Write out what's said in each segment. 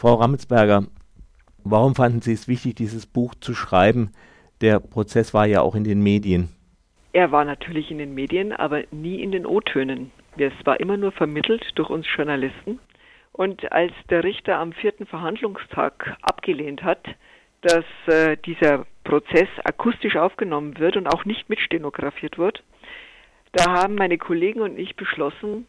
Frau Rammelsberger, warum fanden Sie es wichtig, dieses Buch zu schreiben? Der Prozess war ja auch in den Medien. Er war natürlich in den Medien, aber nie in den O-Tönen. Es war immer nur vermittelt durch uns Journalisten. Und als der Richter am vierten Verhandlungstag abgelehnt hat, dass äh, dieser Prozess akustisch aufgenommen wird und auch nicht mitstenografiert wird, da haben meine Kollegen und ich beschlossen,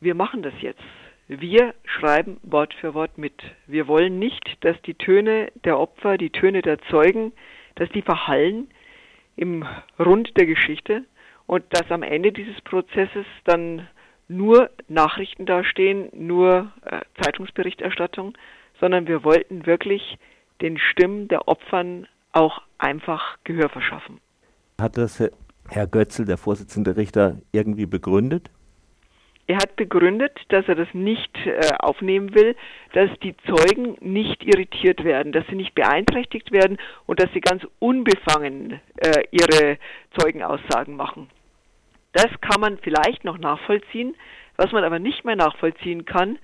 wir machen das jetzt. Wir schreiben Wort für Wort mit. Wir wollen nicht, dass die Töne der Opfer, die Töne der Zeugen, dass die verhallen im Rund der Geschichte und dass am Ende dieses Prozesses dann nur Nachrichten dastehen, nur äh, Zeitungsberichterstattung, sondern wir wollten wirklich den Stimmen der Opfern auch einfach Gehör verschaffen. Hat das Herr Götzl, der Vorsitzende Richter, irgendwie begründet? Er hat begründet, dass er das nicht äh, aufnehmen will, dass die Zeugen nicht irritiert werden, dass sie nicht beeinträchtigt werden und dass sie ganz unbefangen äh, ihre Zeugenaussagen machen. Das kann man vielleicht noch nachvollziehen. Was man aber nicht mehr nachvollziehen kann,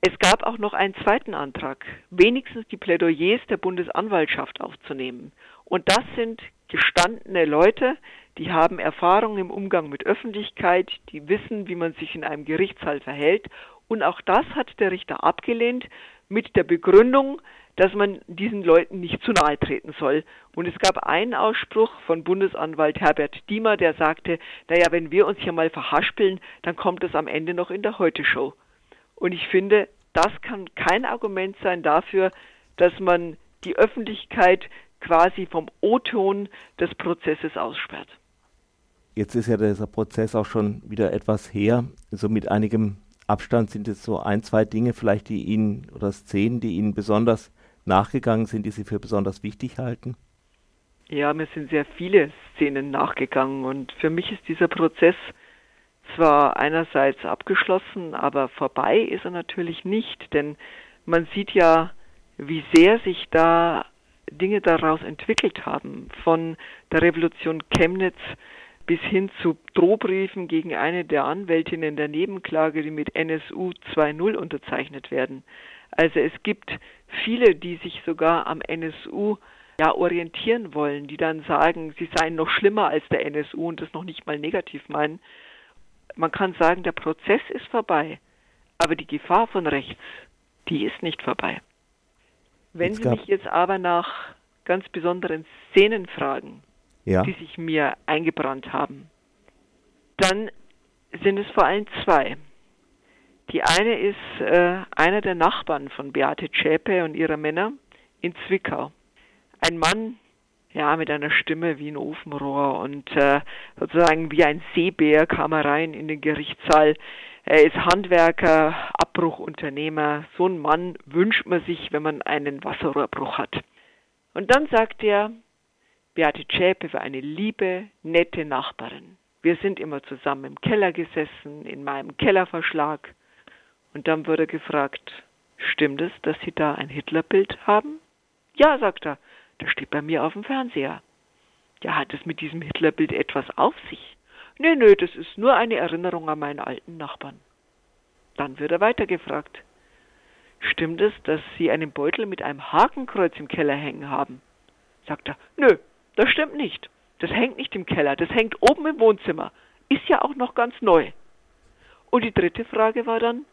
es gab auch noch einen zweiten Antrag, wenigstens die Plädoyers der Bundesanwaltschaft aufzunehmen. Und das sind gestandene Leute, die haben Erfahrung im Umgang mit Öffentlichkeit, die wissen, wie man sich in einem Gerichtssaal verhält. Und auch das hat der Richter abgelehnt mit der Begründung, dass man diesen Leuten nicht zu nahe treten soll. Und es gab einen Ausspruch von Bundesanwalt Herbert Diemer, der sagte, naja, wenn wir uns hier mal verhaspeln, dann kommt es am Ende noch in der Heute-Show. Und ich finde, das kann kein Argument sein dafür, dass man die Öffentlichkeit quasi vom O-Ton des Prozesses aussperrt. Jetzt ist ja dieser Prozess auch schon wieder etwas her. So mit einigem Abstand sind es so ein, zwei Dinge vielleicht, die Ihnen oder Szenen, die Ihnen besonders nachgegangen sind, die Sie für besonders wichtig halten? Ja, mir sind sehr viele Szenen nachgegangen und für mich ist dieser Prozess zwar einerseits abgeschlossen, aber vorbei ist er natürlich nicht, denn man sieht ja, wie sehr sich da Dinge daraus entwickelt haben, von der Revolution Chemnitz bis hin zu Drohbriefen gegen eine der Anwältinnen der Nebenklage, die mit NSU 2.0 unterzeichnet werden. Also es gibt viele, die sich sogar am NSU ja, orientieren wollen, die dann sagen, sie seien noch schlimmer als der NSU und das noch nicht mal negativ meinen. Man kann sagen, der Prozess ist vorbei, aber die Gefahr von rechts, die ist nicht vorbei. Wenn Sie mich jetzt aber nach ganz besonderen Szenen fragen, ja. die sich mir eingebrannt haben, dann sind es vor allem zwei. Die eine ist äh, einer der Nachbarn von Beate Zschäpe und ihrer Männer in Zwickau. Ein Mann, ja, mit einer Stimme wie ein Ofenrohr und äh, sozusagen wie ein Seebär kam er rein in den Gerichtssaal. Er ist Handwerker, Abbruchunternehmer. So ein Mann wünscht man sich, wenn man einen Wasserrohrbruch hat. Und dann sagt er, Beate Zschäpe war eine liebe, nette Nachbarin. Wir sind immer zusammen im Keller gesessen, in meinem Kellerverschlag. Und dann wurde gefragt, stimmt es, dass Sie da ein Hitlerbild haben? Ja, sagt er, das steht bei mir auf dem Fernseher. Ja, hat es mit diesem Hitlerbild etwas auf sich? Nö, nö, das ist nur eine Erinnerung an meinen alten Nachbarn. Dann wird er weitergefragt. Stimmt es, dass Sie einen Beutel mit einem Hakenkreuz im Keller hängen haben? Sagt er, nö, das stimmt nicht. Das hängt nicht im Keller, das hängt oben im Wohnzimmer. Ist ja auch noch ganz neu. Und die dritte Frage war dann,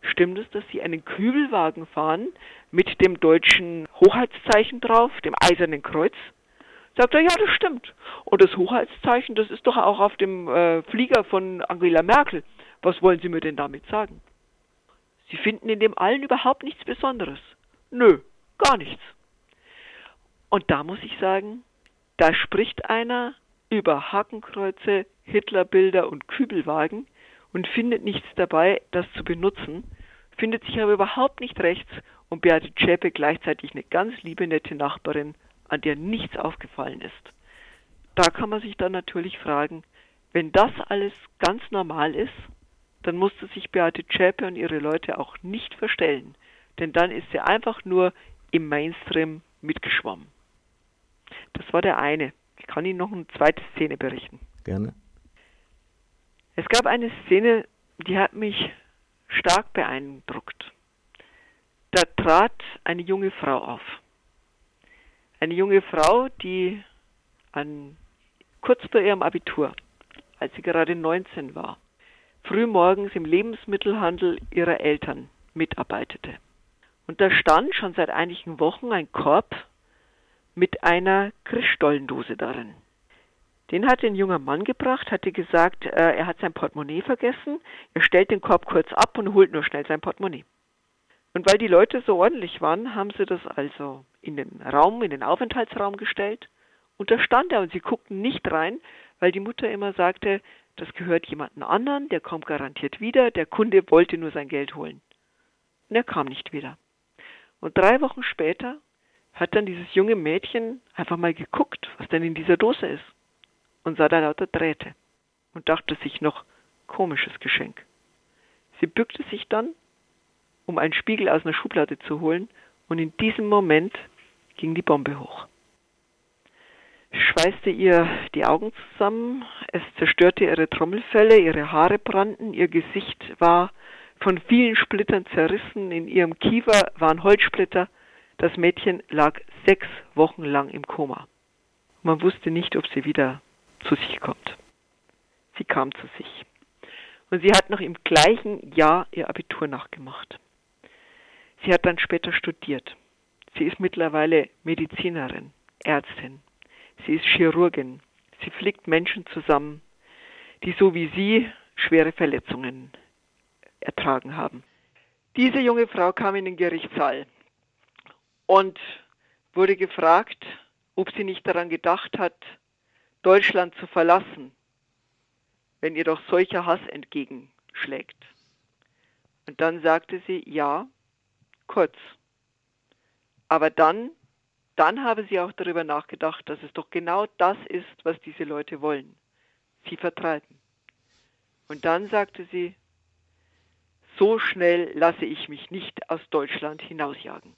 stimmt es, dass Sie einen Kübelwagen fahren mit dem deutschen Hochheitszeichen drauf, dem Eisernen Kreuz? Sagt er, ja, das stimmt. Und das Hochheitszeichen, das ist doch auch auf dem äh, Flieger von Angela Merkel. Was wollen Sie mir denn damit sagen? Sie finden in dem allen überhaupt nichts Besonderes. Nö, gar nichts. Und da muss ich sagen, da spricht einer über Hakenkreuze, Hitlerbilder und Kübelwagen und findet nichts dabei, das zu benutzen, findet sich aber überhaupt nicht rechts und Beate Zschäpe gleichzeitig eine ganz liebe, nette Nachbarin, an der nichts aufgefallen ist. Da kann man sich dann natürlich fragen, wenn das alles ganz normal ist, dann musste sich Beate Zschäpe und ihre Leute auch nicht verstellen, denn dann ist sie einfach nur im Mainstream mitgeschwommen. Das war der eine. Ich kann Ihnen noch eine zweite Szene berichten. Gerne. Es gab eine Szene, die hat mich stark beeindruckt. Da trat eine junge Frau auf. Eine junge Frau, die an, kurz vor ihrem Abitur, als sie gerade 19 war, frühmorgens im Lebensmittelhandel ihrer Eltern mitarbeitete. Und da stand schon seit einigen Wochen ein Korb mit einer Christstollendose darin. Den hat ein junger Mann gebracht, hatte gesagt, äh, er hat sein Portemonnaie vergessen, er stellt den Korb kurz ab und holt nur schnell sein Portemonnaie. Und weil die Leute so ordentlich waren, haben sie das also in den Raum, in den Aufenthaltsraum gestellt. Und da stand er und sie guckten nicht rein, weil die Mutter immer sagte, das gehört jemandem anderen, der kommt garantiert wieder, der Kunde wollte nur sein Geld holen. Und er kam nicht wieder. Und drei Wochen später hat dann dieses junge Mädchen einfach mal geguckt, was denn in dieser Dose ist und sah da lauter Drähte und dachte sich noch komisches Geschenk. Sie bückte sich dann, um einen Spiegel aus einer Schublade zu holen, und in diesem Moment ging die Bombe hoch. Es schweißte ihr die Augen zusammen, es zerstörte ihre Trommelfelle, ihre Haare brannten, ihr Gesicht war von vielen Splittern zerrissen, in ihrem Kiefer waren Holzsplitter, das Mädchen lag sechs Wochen lang im Koma. Man wusste nicht, ob sie wieder zu sich kommt. Sie kam zu sich. Und sie hat noch im gleichen Jahr ihr Abitur nachgemacht. Sie hat dann später studiert. Sie ist mittlerweile Medizinerin, Ärztin. Sie ist Chirurgin. Sie fliegt Menschen zusammen, die so wie sie schwere Verletzungen ertragen haben. Diese junge Frau kam in den Gerichtssaal und wurde gefragt, ob sie nicht daran gedacht hat, Deutschland zu verlassen, wenn ihr doch solcher Hass entgegenschlägt. Und dann sagte sie, ja, kurz. Aber dann, dann habe sie auch darüber nachgedacht, dass es doch genau das ist, was diese Leute wollen. Sie vertreiben. Und dann sagte sie, so schnell lasse ich mich nicht aus Deutschland hinausjagen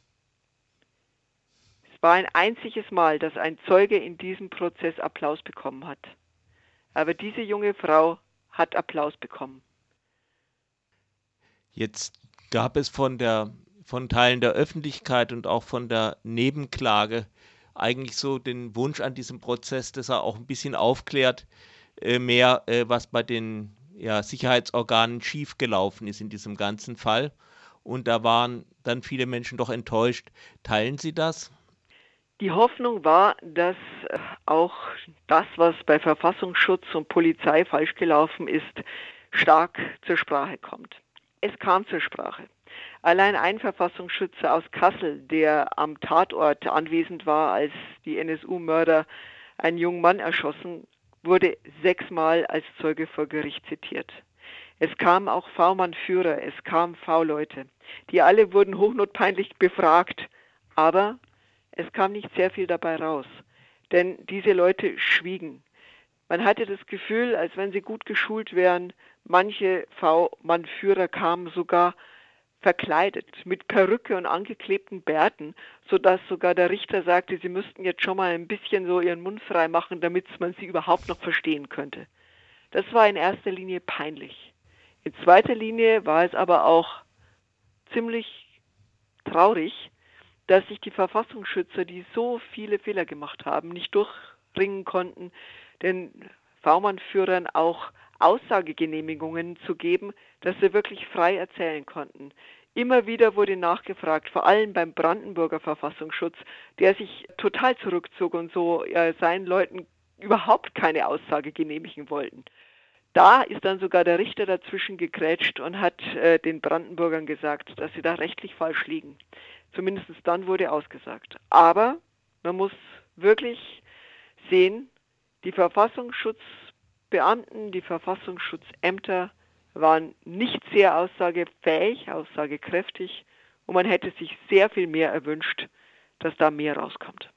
war ein einziges Mal, dass ein Zeuge in diesem Prozess Applaus bekommen hat. Aber diese junge Frau hat Applaus bekommen. Jetzt gab es von der von Teilen der Öffentlichkeit und auch von der Nebenklage eigentlich so den Wunsch an diesem Prozess, dass er auch ein bisschen aufklärt, äh, mehr, äh, was bei den ja, Sicherheitsorganen schiefgelaufen ist in diesem ganzen Fall. Und da waren dann viele Menschen doch enttäuscht. Teilen Sie das? Die Hoffnung war, dass äh, auch das, was bei Verfassungsschutz und Polizei falsch gelaufen ist, stark zur Sprache kommt. Es kam zur Sprache. Allein ein Verfassungsschützer aus Kassel, der am Tatort anwesend war, als die NSU-Mörder einen jungen Mann erschossen, wurde sechsmal als Zeuge vor Gericht zitiert. Es kamen auch V-Mann-Führer, es kamen V-Leute. Die alle wurden hochnotpeinlich befragt, aber es kam nicht sehr viel dabei raus, denn diese Leute schwiegen. Man hatte das Gefühl, als wenn sie gut geschult wären, manche V-Mann-Führer kamen sogar verkleidet, mit Perücke und angeklebten Bärten, sodass sogar der Richter sagte, sie müssten jetzt schon mal ein bisschen so ihren Mund frei machen, damit man sie überhaupt noch verstehen könnte. Das war in erster Linie peinlich. In zweiter Linie war es aber auch ziemlich traurig, dass sich die Verfassungsschützer, die so viele Fehler gemacht haben, nicht durchringen konnten, den V-Mann-Führern auch Aussagegenehmigungen zu geben, dass sie wirklich frei erzählen konnten. Immer wieder wurde nachgefragt, vor allem beim Brandenburger Verfassungsschutz, der sich total zurückzog und so äh, seinen Leuten überhaupt keine Aussage genehmigen wollten. Da ist dann sogar der Richter dazwischen gegrätscht und hat äh, den Brandenburgern gesagt, dass sie da rechtlich falsch liegen. Zumindest dann wurde ausgesagt. Aber man muss wirklich sehen, die Verfassungsschutzbeamten, die Verfassungsschutzämter waren nicht sehr aussagefähig, aussagekräftig und man hätte sich sehr viel mehr erwünscht, dass da mehr rauskommt.